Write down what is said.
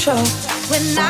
control? When I